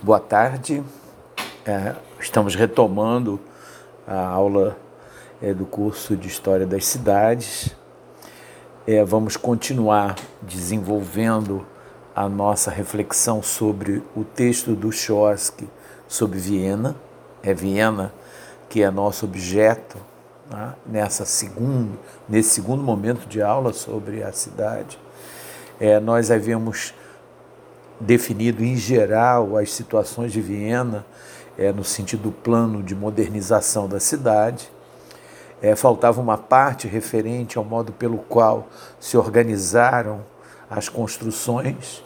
Boa tarde. É, estamos retomando a aula é, do curso de História das Cidades. É, vamos continuar desenvolvendo a nossa reflexão sobre o texto do Chorsk sobre Viena. É Viena que é nosso objeto né, nessa segundo, nesse segundo momento de aula sobre a cidade. É, nós havíamos definido em geral as situações de Viena é, no sentido plano de modernização da cidade. É, faltava uma parte referente ao modo pelo qual se organizaram as construções,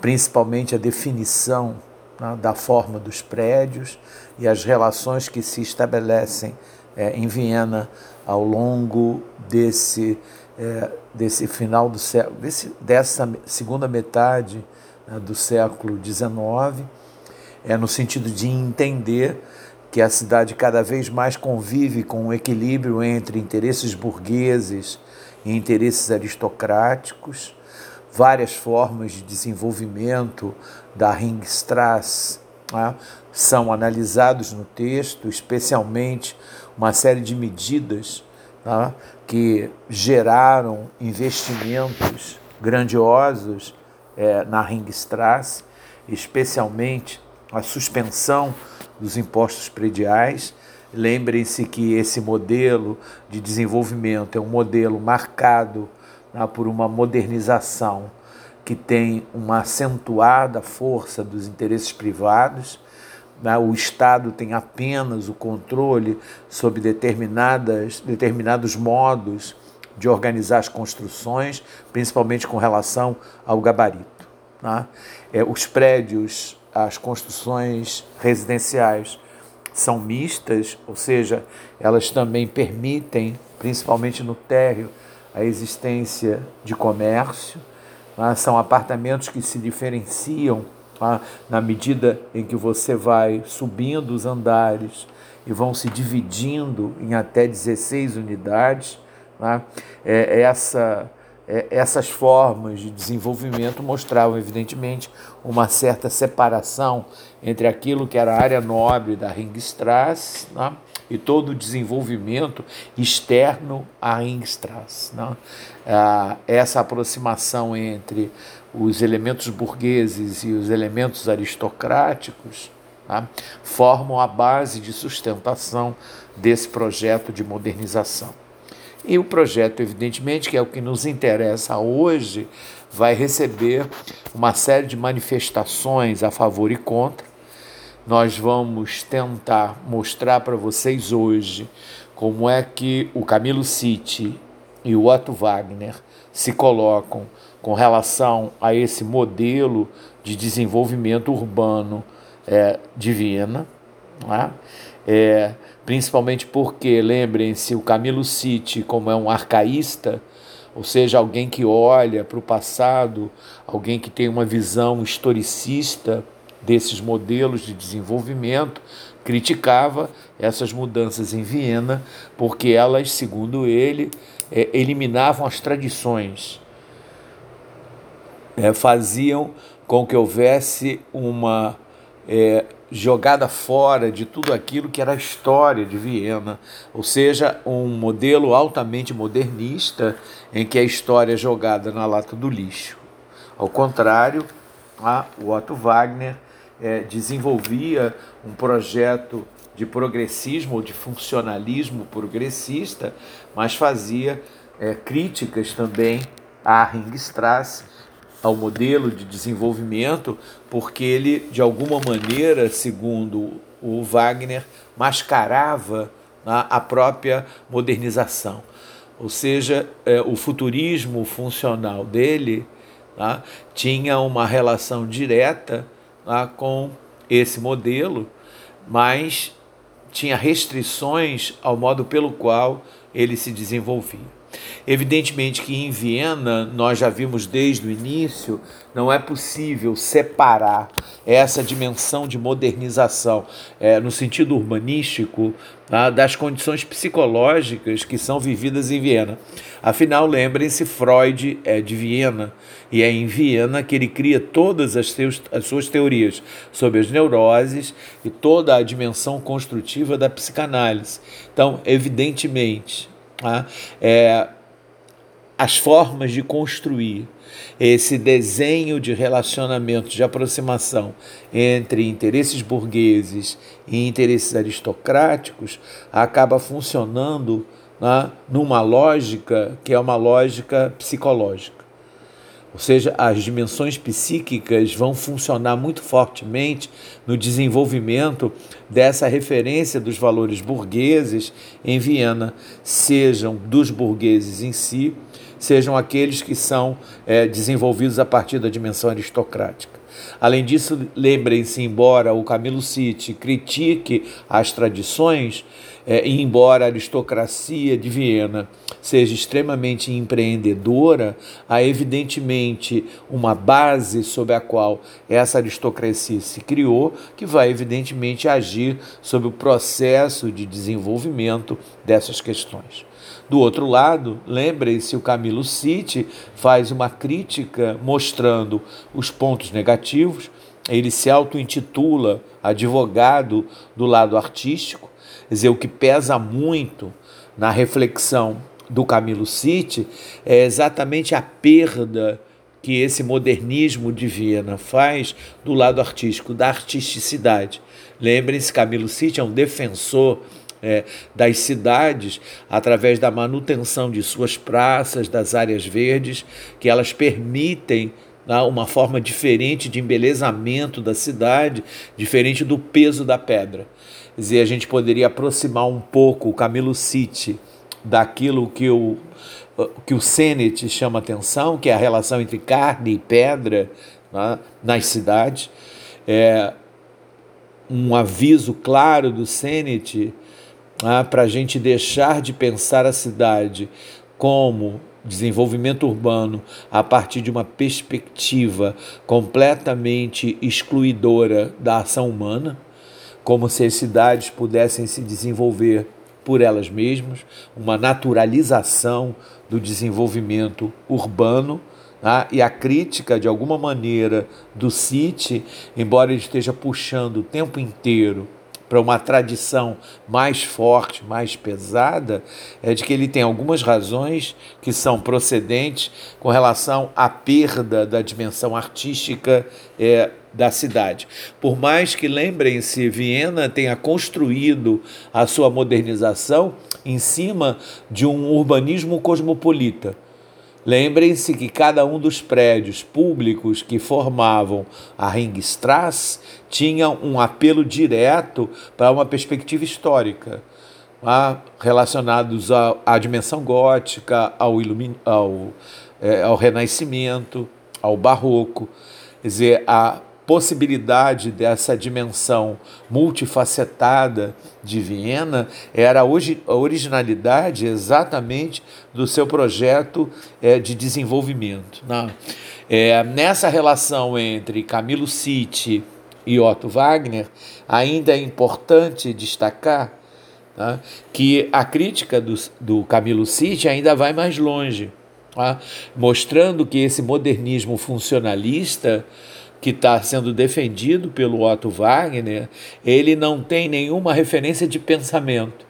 principalmente a definição né, da forma dos prédios e as relações que se estabelecem é, em Viena ao longo desse, é, desse final do século, desse, dessa segunda metade né, do século XIX, é no sentido de entender que a cidade cada vez mais convive com um equilíbrio entre interesses burgueses e interesses aristocráticos, várias formas de desenvolvimento da Ringstrasse né, são analisados no texto, especialmente uma série de medidas né, que geraram investimentos grandiosos é, na Ringstrasse, especialmente a suspensão dos impostos prediais. Lembrem-se que esse modelo de desenvolvimento é um modelo marcado né, por uma modernização que tem uma acentuada força dos interesses privados. Né, o Estado tem apenas o controle sobre determinadas, determinados modos de organizar as construções, principalmente com relação ao gabarito. Né? É, os prédios, as construções residenciais são mistas, ou seja, elas também permitem, principalmente no térreo, a existência de comércio. Né? São apartamentos que se diferenciam né? na medida em que você vai subindo os andares e vão se dividindo em até 16 unidades. Né? É, essa, é, essas formas de desenvolvimento mostravam, evidentemente, uma certa separação entre aquilo que era a área nobre da Ringstrasse né? e todo o desenvolvimento externo à Ringstrasse. Né? Ah, essa aproximação entre os elementos burgueses e os elementos aristocráticos tá? formam a base de sustentação desse projeto de modernização. E o projeto, evidentemente, que é o que nos interessa hoje, vai receber uma série de manifestações a favor e contra. Nós vamos tentar mostrar para vocês hoje como é que o Camilo City e o Otto Wagner se colocam com relação a esse modelo de desenvolvimento urbano é, de Viena. Não é? É, principalmente porque, lembrem-se, o Camilo City, como é um arcaísta, ou seja, alguém que olha para o passado, alguém que tem uma visão historicista desses modelos de desenvolvimento, criticava essas mudanças em Viena, porque elas, segundo ele, é, eliminavam as tradições, é, faziam com que houvesse uma é, jogada fora de tudo aquilo que era a história de Viena, ou seja, um modelo altamente modernista em que a história é jogada na lata do lixo. Ao contrário, a, o Otto Wagner é, desenvolvia um projeto de progressismo ou de funcionalismo progressista, mas fazia é, críticas também à Ringstrasse ao modelo de desenvolvimento, porque ele, de alguma maneira, segundo o Wagner, mascarava né, a própria modernização. Ou seja, é, o futurismo funcional dele né, tinha uma relação direta né, com esse modelo, mas tinha restrições ao modo pelo qual ele se desenvolvia. Evidentemente que em Viena, nós já vimos desde o início, não é possível separar essa dimensão de modernização é, no sentido urbanístico tá, das condições psicológicas que são vividas em Viena. Afinal, lembrem-se, Freud é de Viena e é em Viena que ele cria todas as, teus, as suas teorias sobre as neuroses e toda a dimensão construtiva da psicanálise. Então, evidentemente, tá, é, as formas de construir esse desenho de relacionamento, de aproximação entre interesses burgueses e interesses aristocráticos acaba funcionando né, numa lógica que é uma lógica psicológica. Ou seja, as dimensões psíquicas vão funcionar muito fortemente no desenvolvimento dessa referência dos valores burgueses em Viena, sejam dos burgueses em si, sejam aqueles que são é, desenvolvidos a partir da dimensão aristocrática. Além disso, lembrem-se, embora o Camilo City critique as tradições, é, embora a aristocracia de Viena seja extremamente empreendedora, há evidentemente uma base sobre a qual essa aristocracia se criou, que vai evidentemente agir sobre o processo de desenvolvimento dessas questões. Do outro lado, lembrem-se, o Camilo City faz uma crítica mostrando os pontos negativos. Ele se auto-intitula advogado do lado artístico, dizer, o que pesa muito na reflexão do Camilo City é exatamente a perda que esse modernismo de Viena faz do lado artístico, da artisticidade. Lembrem-se, Camilo City é um defensor é, das cidades através da manutenção de suas praças, das áreas verdes, que elas permitem né, uma forma diferente de embelezamento da cidade, diferente do peso da pedra. Dizer, a gente poderia aproximar um pouco o Camilo City daquilo que o, que o Sennett chama atenção, que é a relação entre carne e pedra né, nas cidades. É, um aviso claro do Sennett ah, para a gente deixar de pensar a cidade como desenvolvimento urbano a partir de uma perspectiva completamente excluidora da ação humana, como se as cidades pudessem se desenvolver por elas mesmas, uma naturalização do desenvolvimento urbano. Tá? E a crítica, de alguma maneira, do City, embora ele esteja puxando o tempo inteiro para uma tradição mais forte, mais pesada, é de que ele tem algumas razões que são procedentes com relação à perda da dimensão artística é, da cidade. Por mais que, lembrem-se, Viena tenha construído a sua modernização em cima de um urbanismo cosmopolita. Lembrem-se que cada um dos prédios públicos que formavam a Ringstrasse tinha um apelo direto para uma perspectiva histórica, tá? relacionados à, à, dimensão gótica, ao, ilumin, ao, é, ao Renascimento, ao Barroco. Quer dizer, a possibilidade dessa dimensão multifacetada de Viena era hoje a originalidade exatamente do seu projeto é, de desenvolvimento. Né? É, nessa relação entre Camilo City e Otto Wagner, ainda é importante destacar tá? que a crítica do, do Camilo City ainda vai mais longe, tá? mostrando que esse modernismo funcionalista que está sendo defendido pelo Otto Wagner, ele não tem nenhuma referência de pensamento.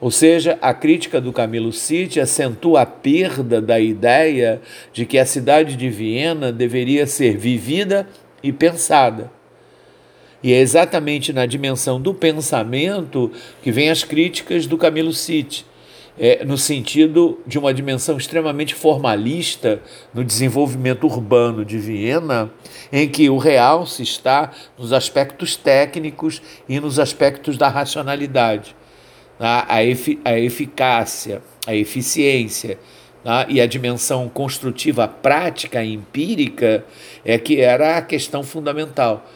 Ou seja, a crítica do Camilo City acentua a perda da ideia de que a cidade de Viena deveria ser vivida e pensada. E é exatamente na dimensão do pensamento que vem as críticas do Camilo City é, no sentido de uma dimensão extremamente formalista no desenvolvimento urbano de Viena, em que o real se está nos aspectos técnicos e nos aspectos da racionalidade, tá? a, efi a eficácia, a eficiência. Tá? E a dimensão construtiva prática e empírica é que era a questão fundamental.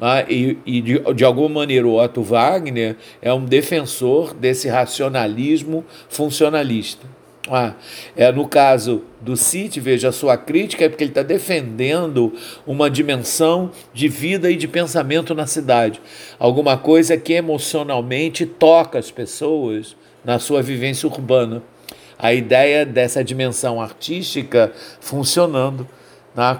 Ah, e, e de, de, alguma maneira o Otto Wagner é um defensor desse racionalismo funcionalista. Ah, é, no caso do City, veja, a sua crítica é porque ele está defendendo uma dimensão de vida e de pensamento na cidade. Alguma coisa que emocionalmente toca as pessoas na sua vivência urbana. A ideia dessa dimensão artística funcionando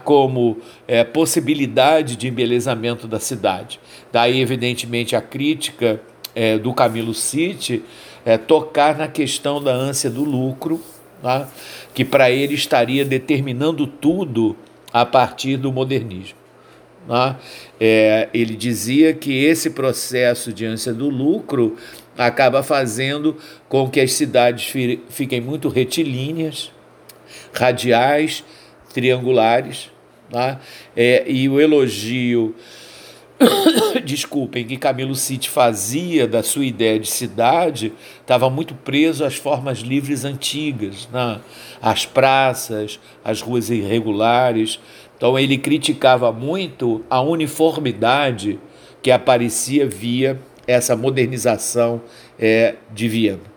como é, possibilidade de embelezamento da cidade. Daí, evidentemente, a crítica é, do Camilo City é, tocar na questão da ânsia do lucro, né, que para ele estaria determinando tudo a partir do modernismo. Né? É, ele dizia que esse processo de ânsia do lucro acaba fazendo com que as cidades fiquem muito retilíneas, radiais, triangulares, tá? é, e o elogio desculpem, que Camilo City fazia da sua ideia de cidade estava muito preso às formas livres antigas, né? às praças, às ruas irregulares. Então ele criticava muito a uniformidade que aparecia via essa modernização é, de Viena.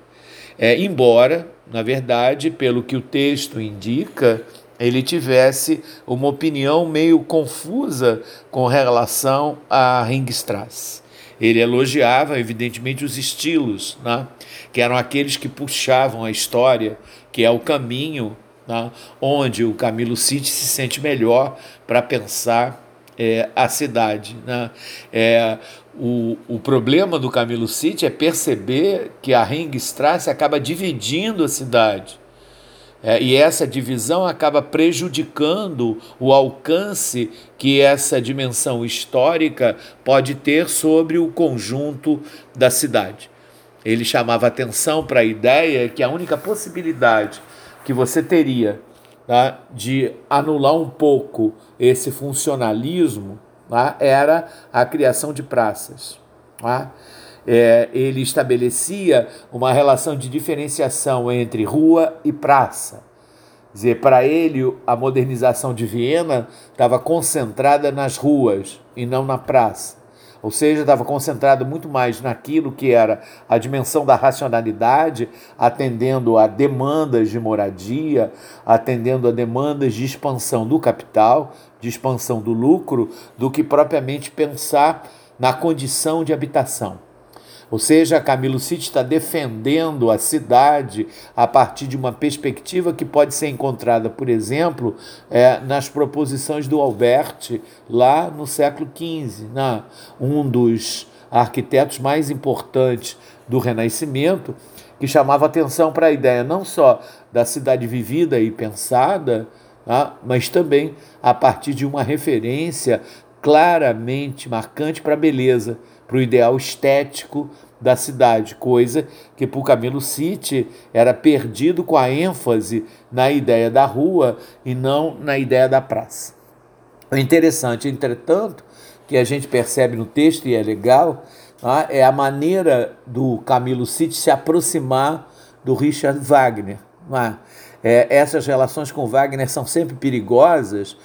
É, embora, na verdade, pelo que o texto indica, ele tivesse uma opinião meio confusa com relação a Ringstrasse. Ele elogiava, evidentemente, os estilos, né? que eram aqueles que puxavam a história, que é o caminho né? onde o Camilo City se sente melhor para pensar é, a cidade. Né? É, o, o problema do Camilo City é perceber que a Ringstrasse acaba dividindo a cidade. É, e essa divisão acaba prejudicando o alcance que essa dimensão histórica pode ter sobre o conjunto da cidade. Ele chamava atenção para a ideia que a única possibilidade que você teria tá, de anular um pouco esse funcionalismo tá, era a criação de praças. Tá? É, ele estabelecia uma relação de diferenciação entre rua e praça. Quer dizer, para ele, a modernização de Viena estava concentrada nas ruas e não na praça. Ou seja, estava concentrado muito mais naquilo que era a dimensão da racionalidade, atendendo a demandas de moradia, atendendo a demandas de expansão do capital, de expansão do lucro, do que propriamente pensar na condição de habitação. Ou seja, Camilo City está defendendo a cidade a partir de uma perspectiva que pode ser encontrada, por exemplo, é, nas proposições do Alberti, lá no século XV, né? um dos arquitetos mais importantes do Renascimento, que chamava atenção para a ideia não só da cidade vivida e pensada, tá? mas também a partir de uma referência claramente marcante para a beleza, para o ideal estético da cidade, coisa que para o Camilo City era perdido com a ênfase na ideia da rua e não na ideia da praça. O interessante, entretanto, que a gente percebe no texto e é legal, tá? é a maneira do Camilo City se aproximar do Richard Wagner. Tá? É, essas relações com Wagner são sempre perigosas,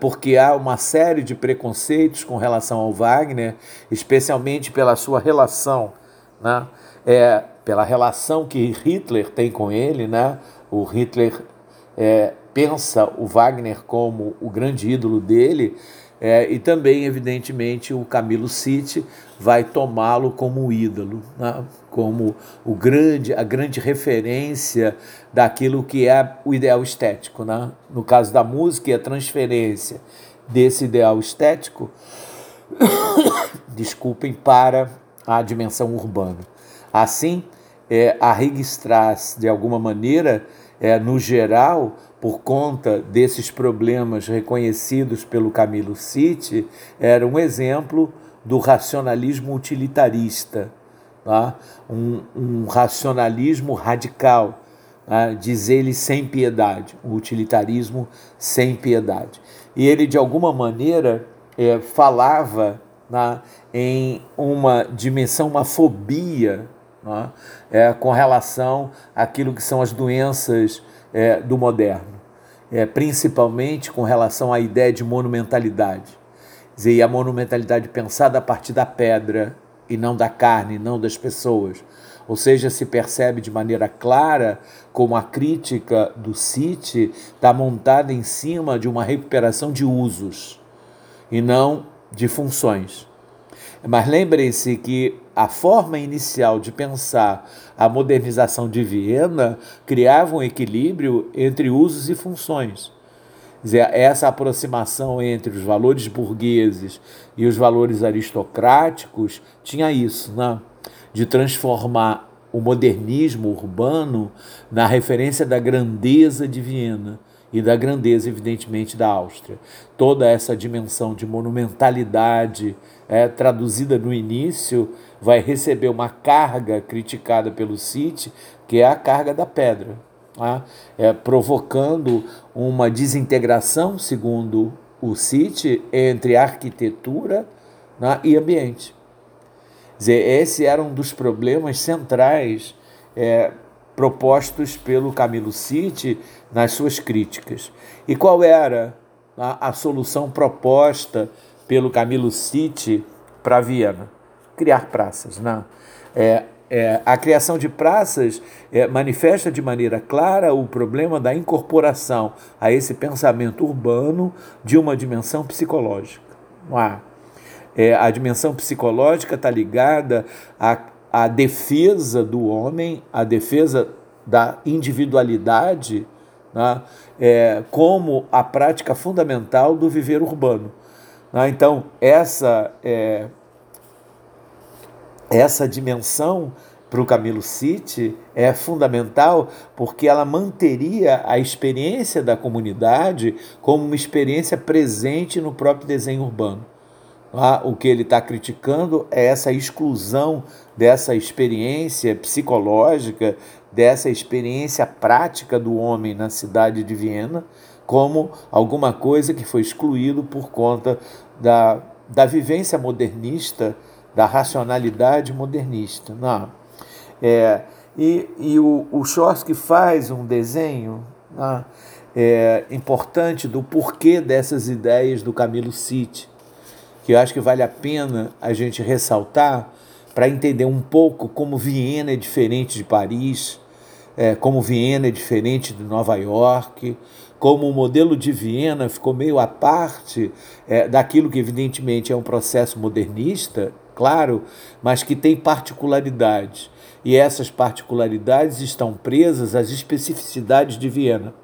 porque há uma série de preconceitos com relação ao Wagner, especialmente pela sua relação né? É, pela relação que Hitler tem com ele, né? O Hitler é, pensa o Wagner como o grande ídolo dele, é, e também, evidentemente, o Camilo City vai tomá-lo como ídolo, né? como o grande, a grande referência daquilo que é o ideal estético. Né? No caso da música e a transferência desse ideal estético, desculpem, para à dimensão urbana. Assim, é, a Ringstrasse, de alguma maneira, é, no geral, por conta desses problemas reconhecidos pelo Camilo City, era um exemplo do racionalismo utilitarista, tá? um, um racionalismo radical, tá? diz ele sem piedade, um utilitarismo sem piedade. E ele, de alguma maneira, é, falava né, em uma dimensão, uma fobia né, é, com relação àquilo que são as doenças é, do moderno, é, principalmente com relação à ideia de monumentalidade. Dizer, e a monumentalidade pensada a partir da pedra e não da carne, não das pessoas. Ou seja, se percebe de maneira clara como a crítica do City está montada em cima de uma recuperação de usos e não de funções. Mas lembrem-se que a forma inicial de pensar a modernização de Viena criava um equilíbrio entre usos e funções. Essa aproximação entre os valores burgueses e os valores aristocráticos tinha isso, né? de transformar o modernismo urbano na referência da grandeza de Viena e da grandeza, evidentemente, da Áustria. Toda essa dimensão de monumentalidade é, traduzida no início vai receber uma carga criticada pelo City, que é a carga da pedra, tá? é, provocando uma desintegração, segundo o City, entre arquitetura né, e ambiente. Dizer, esse era um dos problemas centrais é, propostos pelo Camilo City nas suas críticas. E qual era a, a solução proposta pelo Camilo City para Viena? Criar praças. Né? É, é, a criação de praças é, manifesta de maneira clara o problema da incorporação a esse pensamento urbano de uma dimensão psicológica. É, a dimensão psicológica está ligada à, à defesa do homem, à defesa da individualidade, né? é, como a prática fundamental do viver urbano. Né? Então, essa é, essa dimensão para o Camilo City é fundamental porque ela manteria a experiência da comunidade como uma experiência presente no próprio desenho urbano. Ah, o que ele está criticando é essa exclusão dessa experiência psicológica, dessa experiência prática do homem na cidade de Viena, como alguma coisa que foi excluído por conta da, da vivência modernista da racionalidade modernista. Não. É, e e o, o Chomsky faz um desenho não, é, importante do porquê dessas ideias do Camilo City, que eu acho que vale a pena a gente ressaltar para entender um pouco como Viena é diferente de Paris, é, como Viena é diferente de Nova York, como o modelo de Viena ficou meio à parte é, daquilo que, evidentemente, é um processo modernista, claro, mas que tem particularidades. E essas particularidades estão presas às especificidades de Viena.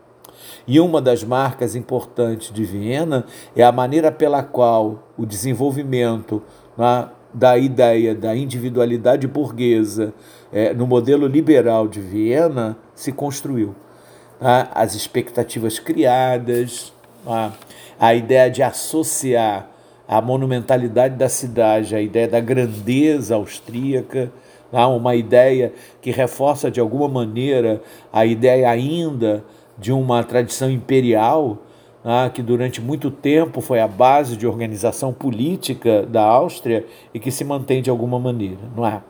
E uma das marcas importantes de Viena é a maneira pela qual o desenvolvimento né, da ideia da individualidade burguesa é, no modelo liberal de Viena se construiu. Né? As expectativas criadas, né? a ideia de associar a monumentalidade da cidade, a ideia da grandeza austríaca, tá? uma ideia que reforça de alguma maneira a ideia ainda de uma tradição imperial, tá? que durante muito tempo foi a base de organização política da Áustria e que se mantém de alguma maneira, não é?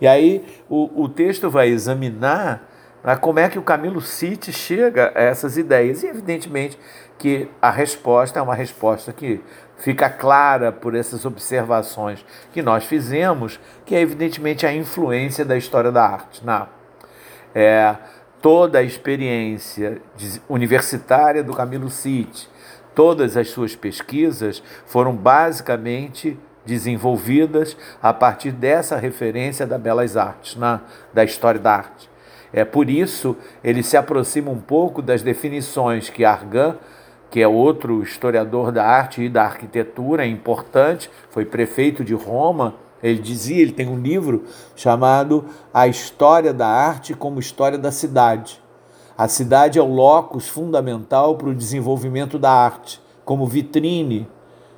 E aí o, o texto vai examinar né, como é que o Camilo City chega a essas ideias. E evidentemente que a resposta é uma resposta que fica clara por essas observações que nós fizemos, que é evidentemente a influência da história da arte. Não. É, toda a experiência universitária do Camilo City, todas as suas pesquisas foram basicamente desenvolvidas a partir dessa referência da Belas Artes, na, da história da arte. É por isso ele se aproxima um pouco das definições que Argan que é outro historiador da arte e da arquitetura importante, foi prefeito de Roma. Ele dizia, ele tem um livro chamado A História da Arte como História da Cidade. A cidade é o locus fundamental para o desenvolvimento da arte, como vitrine,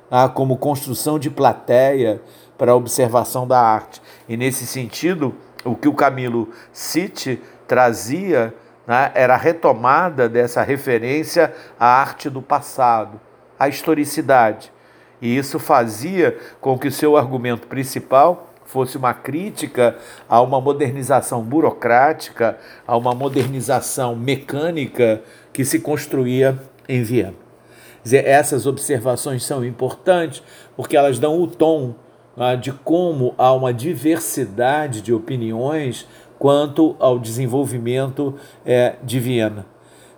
ah, como construção de plateia para a observação da arte. E nesse sentido, o que o Camilo Cite trazia né, era a retomada dessa referência à arte do passado, à historicidade. E isso fazia com que o seu argumento principal fosse uma crítica a uma modernização burocrática, a uma modernização mecânica que se construía em Viena. Essas observações são importantes porque elas dão o tom né, de como há uma diversidade de opiniões quanto ao desenvolvimento é, de Viena.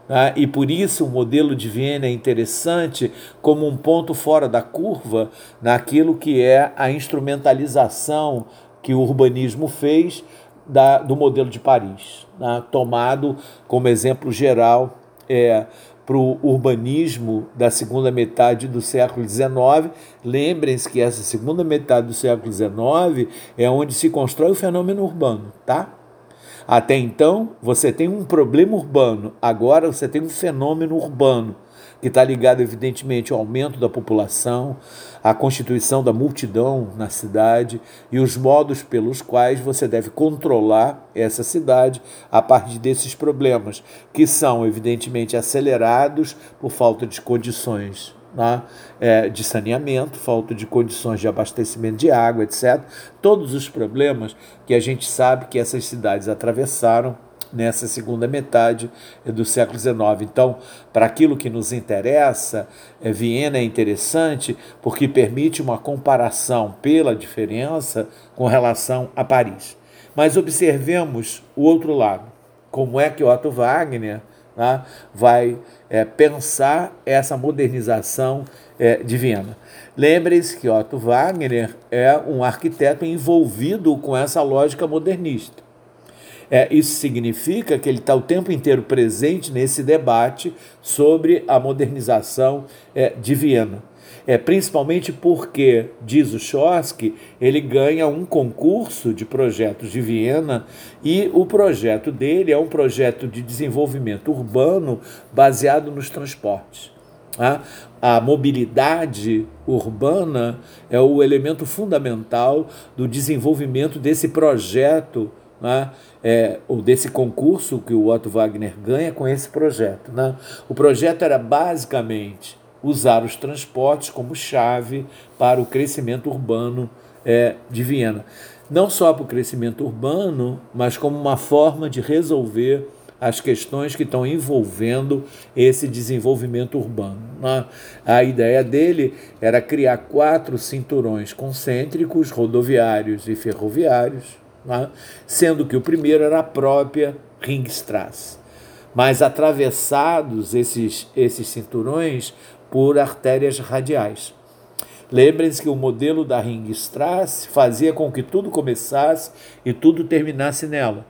Tá? E por isso o modelo de Viena é interessante como um ponto fora da curva naquilo que é a instrumentalização que o urbanismo fez da, do modelo de Paris, né? tomado como exemplo geral é, para o urbanismo da segunda metade do século XIX. Lembrem-se que essa segunda metade do século XIX é onde se constrói o fenômeno urbano, tá? Até então, você tem um problema urbano, agora você tem um fenômeno urbano que está ligado, evidentemente, ao aumento da população, à constituição da multidão na cidade e os modos pelos quais você deve controlar essa cidade a partir desses problemas, que são, evidentemente, acelerados por falta de condições né, é, de saneamento, falta de condições de abastecimento de água, etc. Todos os problemas que a gente sabe que essas cidades atravessaram nessa segunda metade do século XIX. Então, para aquilo que nos interessa, é, Viena é interessante porque permite uma comparação pela diferença com relação a Paris. Mas observemos o outro lado. Como é que Otto Wagner né, vai é, pensar essa modernização é, de Viena? Lembre-se que Otto Wagner é um arquiteto envolvido com essa lógica modernista. É, isso significa que ele está o tempo inteiro presente nesse debate sobre a modernização é, de Viena. É, principalmente porque, diz o Chomsky, ele ganha um concurso de projetos de Viena e o projeto dele é um projeto de desenvolvimento urbano baseado nos transportes. Tá? A mobilidade urbana é o elemento fundamental do desenvolvimento desse projeto né, é, ou desse concurso que o Otto Wagner ganha com esse projeto. Né? O projeto era basicamente usar os transportes como chave para o crescimento urbano é, de Viena. Não só para o crescimento urbano, mas como uma forma de resolver as questões que estão envolvendo esse desenvolvimento urbano. A ideia dele era criar quatro cinturões concêntricos, rodoviários e ferroviários, né? sendo que o primeiro era a própria Ringstrasse, mas atravessados esses, esses cinturões por artérias radiais. Lembrem-se que o modelo da Ringstrasse fazia com que tudo começasse e tudo terminasse nela.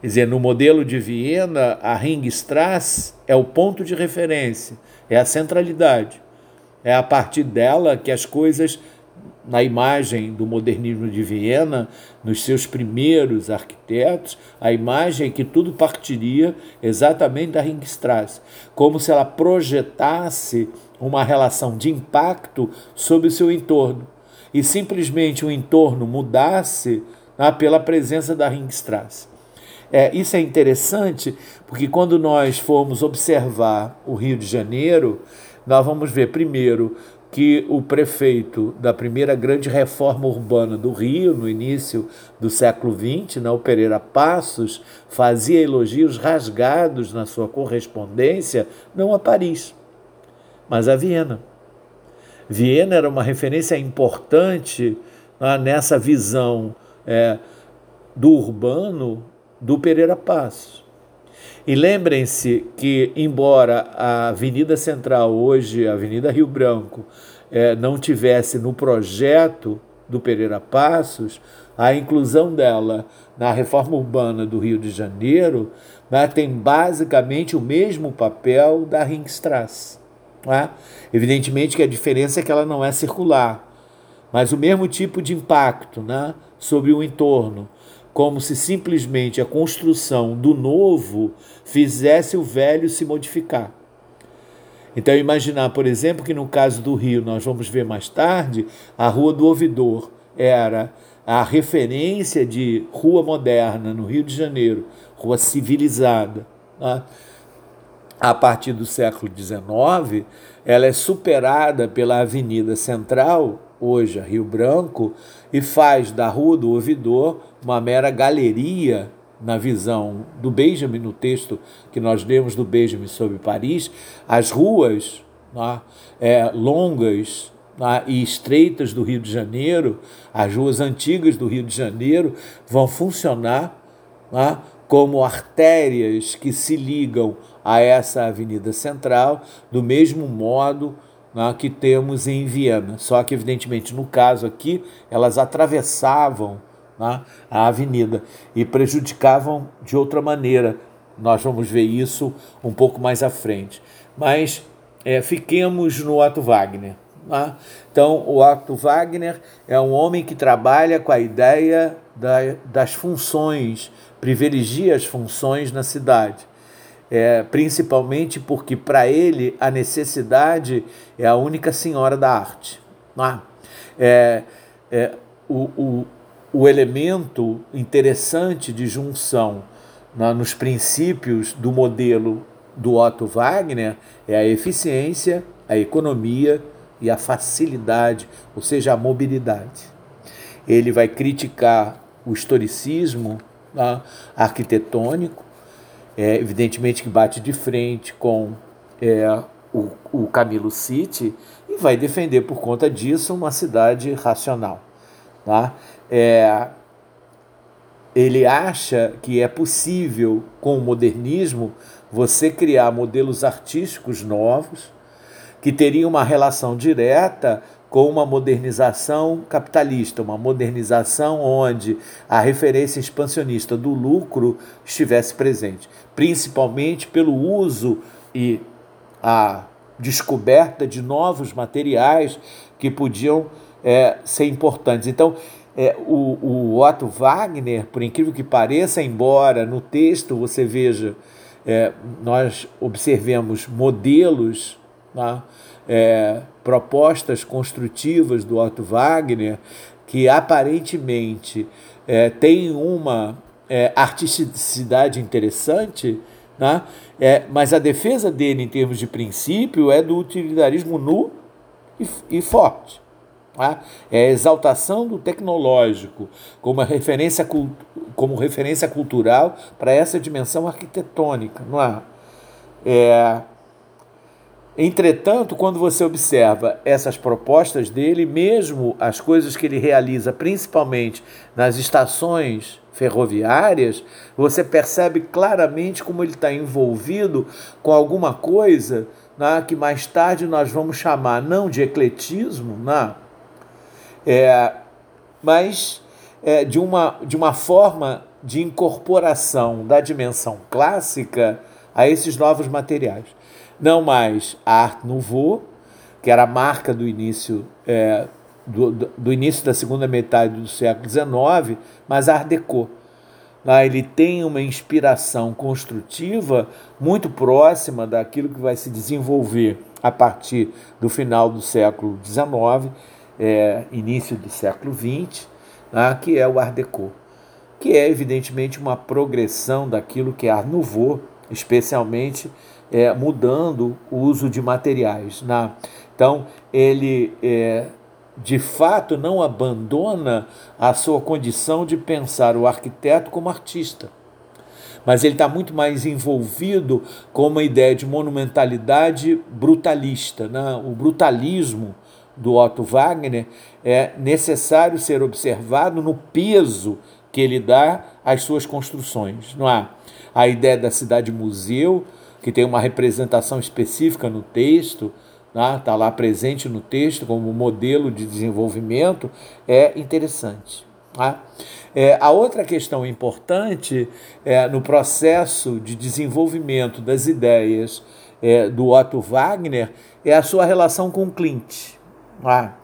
Quer dizer, no modelo de Viena, a Ringstrasse é o ponto de referência, é a centralidade. É a partir dela que as coisas na imagem do modernismo de Viena, nos seus primeiros arquitetos, a imagem que tudo partiria exatamente da Ringstrasse, como se ela projetasse uma relação de impacto sobre o seu entorno e simplesmente o entorno mudasse ah, pela presença da Ringstrasse. É, isso é interessante porque quando nós formos observar o Rio de Janeiro, nós vamos ver primeiro que o prefeito da primeira grande reforma urbana do Rio, no início do século XX, né, o Pereira Passos, fazia elogios rasgados na sua correspondência, não a Paris, mas a Viena. Viena era uma referência importante né, nessa visão é, do urbano do Pereira Passos. E lembrem-se que, embora a Avenida Central, hoje a Avenida Rio Branco, é, não tivesse no projeto do Pereira Passos, a inclusão dela na reforma urbana do Rio de Janeiro né, tem basicamente o mesmo papel da Ringstrasse. Né? Evidentemente que a diferença é que ela não é circular, mas o mesmo tipo de impacto né, sobre o entorno como se simplesmente a construção do novo fizesse o velho se modificar. Então, imaginar, por exemplo, que no caso do Rio, nós vamos ver mais tarde, a Rua do Ouvidor era a referência de rua moderna no Rio de Janeiro, rua civilizada. Né? A partir do século XIX, ela é superada pela Avenida Central, hoje a Rio Branco, e faz da Rua do Ouvidor uma mera galeria na visão do Benjamin, no texto que nós lemos do Benjamin sobre Paris, as ruas né, é, longas né, e estreitas do Rio de Janeiro, as ruas antigas do Rio de Janeiro, vão funcionar né, como artérias que se ligam a essa avenida central, do mesmo modo né, que temos em Viena. Só que, evidentemente, no caso aqui, elas atravessavam né, a avenida e prejudicavam de outra maneira. Nós vamos ver isso um pouco mais à frente. Mas é, fiquemos no Otto Wagner. Né? Então, o Otto Wagner é um homem que trabalha com a ideia da, das funções, privilegia as funções na cidade é, principalmente porque para ele a necessidade é a única senhora da arte. Ah, é, é, o, o, o elemento interessante de junção na, nos princípios do modelo do Otto Wagner é a eficiência, a economia e a facilidade, ou seja, a mobilidade. Ele vai criticar o historicismo tá, arquitetônico, é, evidentemente que bate de frente com é, o, o Camilo City e vai defender por conta disso uma cidade racional. Tá? É, ele acha que é possível, com o modernismo, você criar modelos artísticos novos que teriam uma relação direta com uma modernização capitalista, uma modernização onde a referência expansionista do lucro estivesse presente, principalmente pelo uso e a descoberta de novos materiais que podiam é, ser importantes. Então, é, o, o Otto Wagner, por incrível que pareça, embora no texto você veja, é, nós observemos modelos. Tá? é, propostas construtivas do Otto Wagner que aparentemente é, têm uma é, artisticidade interessante, né? é, mas a defesa dele em termos de princípio é do utilitarismo nu e, e forte. Tá? É a exaltação do tecnológico como referência, como referência cultural para essa dimensão arquitetônica. Não é? é Entretanto, quando você observa essas propostas dele, mesmo as coisas que ele realiza, principalmente nas estações ferroviárias, você percebe claramente como ele está envolvido com alguma coisa né, que mais tarde nós vamos chamar não de ecletismo, né, é, mas é, de, uma, de uma forma de incorporação da dimensão clássica a esses novos materiais não mais a Art Nouveau, que era a marca do início, é, do, do, início da segunda metade do século XIX, mas a Art Deco. Lá ele tem uma inspiração construtiva muito próxima daquilo que vai se desenvolver a partir do final do século XIX, é, início do século XX, né, que é o Art Deco, que é evidentemente uma progressão daquilo que é Art Nouveau, especialmente é, mudando o uso de materiais. Né? Então, ele é, de fato não abandona a sua condição de pensar o arquiteto como artista. Mas ele está muito mais envolvido com uma ideia de monumentalidade brutalista. Né? O brutalismo do Otto Wagner é necessário ser observado no peso que ele dá às suas construções. Não há a ideia da cidade-museu, que tem uma representação específica no texto, está lá presente no texto como modelo de desenvolvimento, é interessante. É, a outra questão importante é, no processo de desenvolvimento das ideias é, do Otto Wagner é a sua relação com Clint. Tá?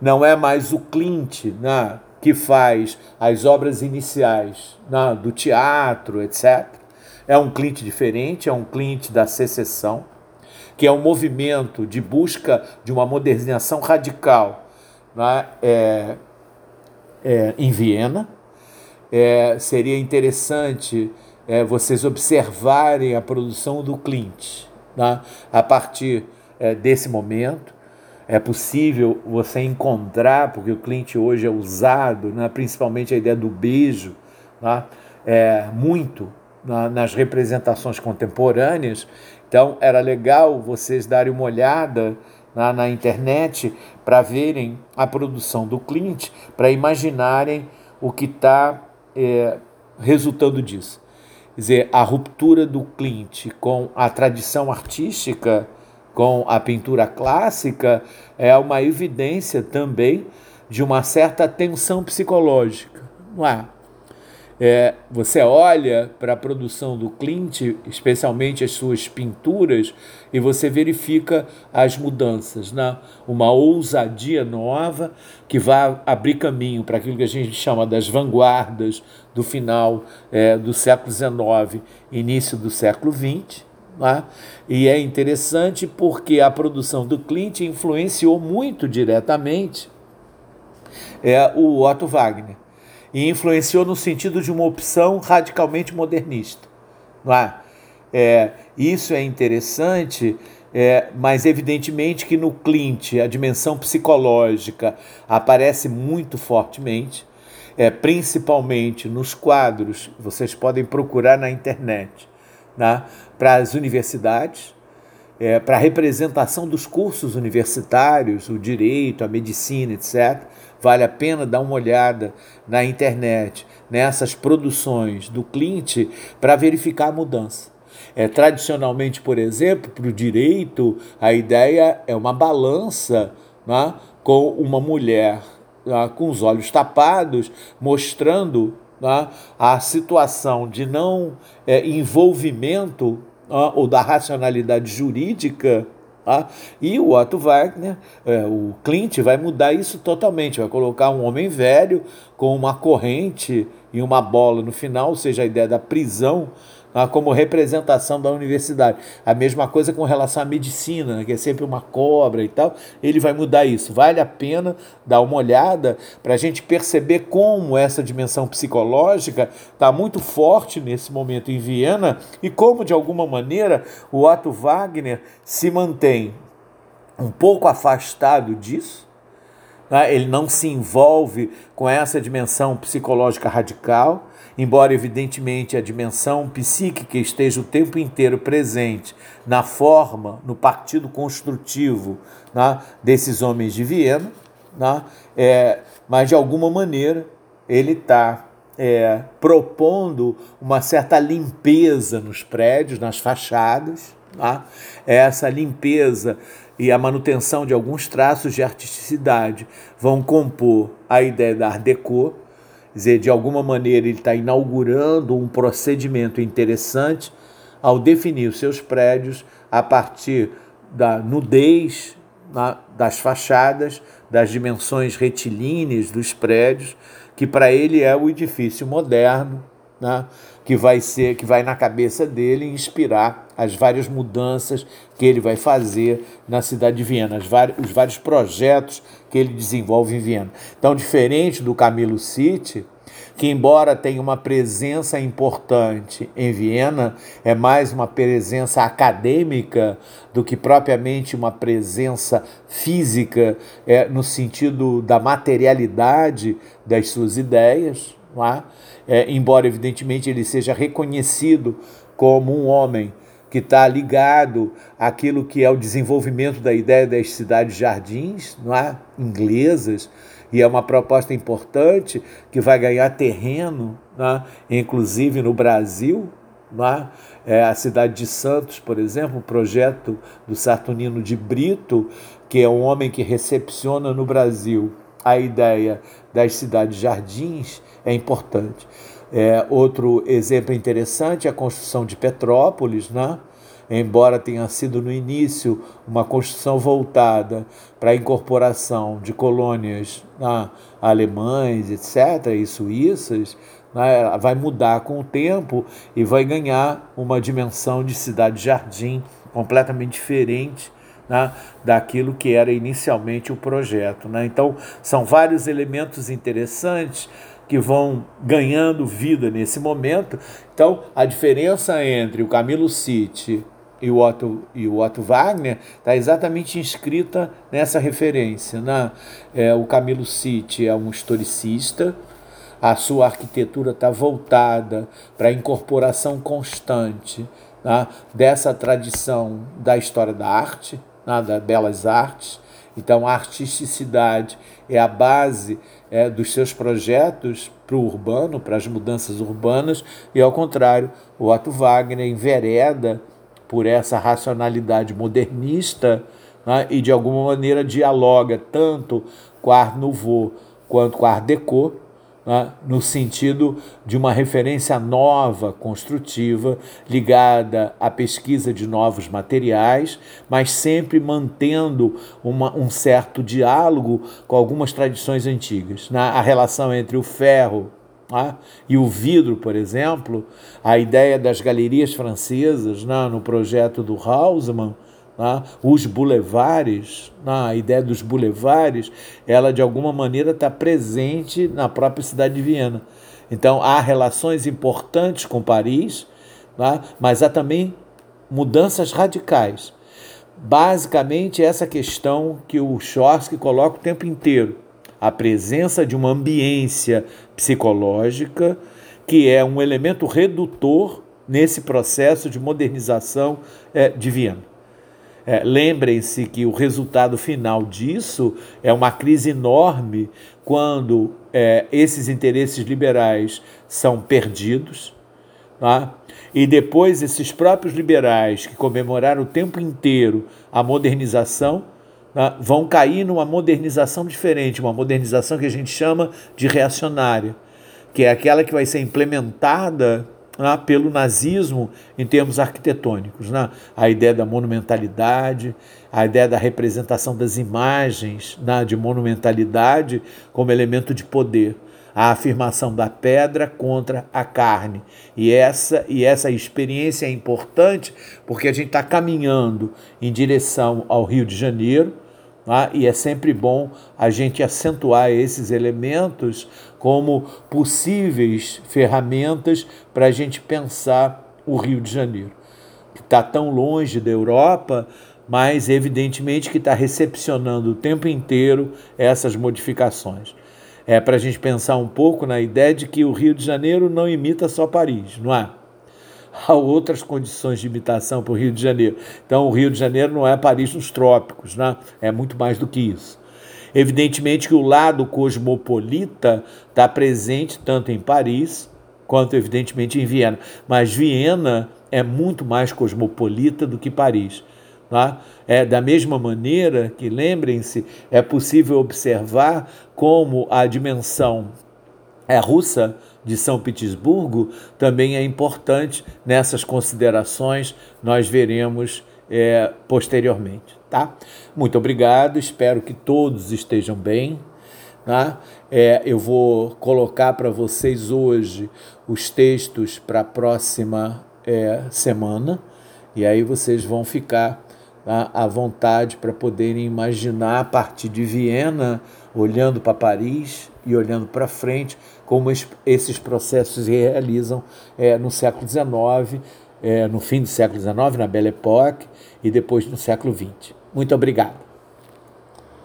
Não é mais o Clint né, que faz as obras iniciais né, do teatro, etc é um cliente diferente, é um cliente da secessão, que é um movimento de busca de uma modernização radical né, é, é, em Viena. É, seria interessante é, vocês observarem a produção do Clint né, a partir é, desse momento. É possível você encontrar, porque o Clint hoje é usado, né, principalmente a ideia do beijo, né, é, muito na, nas representações contemporâneas. Então, era legal vocês darem uma olhada na, na internet para verem a produção do Clint, para imaginarem o que está é, resultando disso? Quer dizer, a ruptura do Clint com a tradição artística, com a pintura clássica, é uma evidência também de uma certa tensão psicológica, não é? É, você olha para a produção do Clint, especialmente as suas pinturas, e você verifica as mudanças, né? uma ousadia nova que vai abrir caminho para aquilo que a gente chama das vanguardas do final é, do século XIX, início do século XX. Né? E é interessante porque a produção do Clint influenciou muito diretamente é, o Otto Wagner e influenciou no sentido de uma opção radicalmente modernista. Não é? É, isso é interessante, é, mas evidentemente que no Clint a dimensão psicológica aparece muito fortemente, é, principalmente nos quadros, vocês podem procurar na internet, né, para as universidades, é, para a representação dos cursos universitários, o direito, a medicina, etc vale a pena dar uma olhada na internet, nessas produções do Clint, para verificar a mudança. É, tradicionalmente, por exemplo, para o direito, a ideia é uma balança né, com uma mulher né, com os olhos tapados, mostrando né, a situação de não é, envolvimento ou da racionalidade jurídica Tá? E o Otto Wagner, é, o Clint, vai mudar isso totalmente, vai colocar um homem velho com uma corrente e uma bola no final, ou seja, a ideia da prisão ah, como representação da universidade. A mesma coisa com relação à medicina, né, que é sempre uma cobra e tal. Ele vai mudar isso. Vale a pena dar uma olhada para a gente perceber como essa dimensão psicológica está muito forte nesse momento em Viena e como, de alguma maneira, o Otto Wagner se mantém um pouco afastado disso. Né? Ele não se envolve com essa dimensão psicológica radical embora evidentemente a dimensão psíquica esteja o tempo inteiro presente na forma, no partido construtivo né, desses homens de Viena, né, é, mas de alguma maneira ele está é, propondo uma certa limpeza nos prédios, nas fachadas. Né, essa limpeza e a manutenção de alguns traços de artisticidade vão compor a ideia da Art Deco, dizer, de alguma maneira ele está inaugurando um procedimento interessante ao definir os seus prédios a partir da nudez na, das fachadas, das dimensões retilíneas dos prédios, que para ele é o edifício moderno, né, que vai ser, que vai na cabeça dele inspirar as várias mudanças que ele vai fazer na cidade de Viena, os vários, os vários projetos que ele desenvolve em Viena. Então, diferente do Camilo City, que embora tenha uma presença importante em Viena, é mais uma presença acadêmica do que propriamente uma presença física, é, no sentido da materialidade das suas ideias. É? É, embora, evidentemente, ele seja reconhecido como um homem que está ligado àquilo que é o desenvolvimento da ideia das cidades-jardins, é? inglesas, e é uma proposta importante que vai ganhar terreno, né? inclusive no Brasil. Né? É a cidade de Santos, por exemplo, o projeto do Saturnino de Brito, que é um homem que recepciona no Brasil a ideia das cidades-jardins, é importante. É, outro exemplo interessante é a construção de Petrópolis, né? embora tenha sido no início uma construção voltada para a incorporação de colônias né, alemães, etc., e suíças, né, vai mudar com o tempo e vai ganhar uma dimensão de cidade-jardim completamente diferente né, daquilo que era inicialmente o projeto. Né? Então, são vários elementos interessantes que vão ganhando vida nesse momento. Então, a diferença entre o Camilo City e o Otto, e o Otto Wagner está exatamente inscrita nessa referência. Né? É, o Camilo City é um historicista, a sua arquitetura está voltada para a incorporação constante né, dessa tradição da história da arte, né, das belas artes, Então, a artisticidade é a base é, dos seus projetos para o urbano, para as mudanças urbanas, e ao contrário, o Otto Wagner envereda por essa racionalidade modernista né, e de alguma maneira dialoga tanto com a Art Nouveau quanto com a Art Deco, né, no sentido de uma referência nova, construtiva, ligada à pesquisa de novos materiais, mas sempre mantendo uma, um certo diálogo com algumas tradições antigas. Né? A relação entre o ferro né, e o vidro, por exemplo, a ideia das galerias francesas né, no projeto do Haussmann né? os bulevares, né? a ideia dos bulevares, ela de alguma maneira está presente na própria cidade de Viena. Então há relações importantes com Paris, né? mas há também mudanças radicais. Basicamente, essa questão que o Chomsky coloca o tempo inteiro: a presença de uma ambiência psicológica que é um elemento redutor nesse processo de modernização é, de Viena. É, Lembrem-se que o resultado final disso é uma crise enorme quando é, esses interesses liberais são perdidos. Tá? E depois esses próprios liberais que comemoraram o tempo inteiro a modernização tá? vão cair numa modernização diferente, uma modernização que a gente chama de reacionária, que é aquela que vai ser implementada né, pelo nazismo em termos arquitetônicos. Né? A ideia da monumentalidade, a ideia da representação das imagens né, de monumentalidade como elemento de poder a afirmação da pedra contra a carne. E essa, e essa experiência é importante porque a gente está caminhando em direção ao Rio de Janeiro, tá? e é sempre bom a gente acentuar esses elementos como possíveis ferramentas para a gente pensar o Rio de Janeiro, que está tão longe da Europa, mas evidentemente que está recepcionando o tempo inteiro essas modificações. É para a gente pensar um pouco na ideia de que o Rio de Janeiro não imita só Paris, não é? Há outras condições de imitação para o Rio de Janeiro. Então, o Rio de Janeiro não é Paris nos trópicos, né? é muito mais do que isso. Evidentemente que o lado cosmopolita está presente tanto em Paris quanto, evidentemente, em Viena. Mas Viena é muito mais cosmopolita do que Paris. Tá? É, da mesma maneira que, lembrem-se, é possível observar como a dimensão é, russa de São Petersburgo também é importante nessas considerações, nós veremos é, posteriormente. Tá? Muito obrigado, espero que todos estejam bem. Tá? É, eu vou colocar para vocês hoje os textos para a próxima é, semana, e aí vocês vão ficar tá, à vontade para poderem imaginar a partir de Viena, olhando para Paris e olhando para frente, como esses processos se realizam é, no século XIX, é, no fim do século XIX, na Belle Époque, e depois no século XX. Muito obrigado.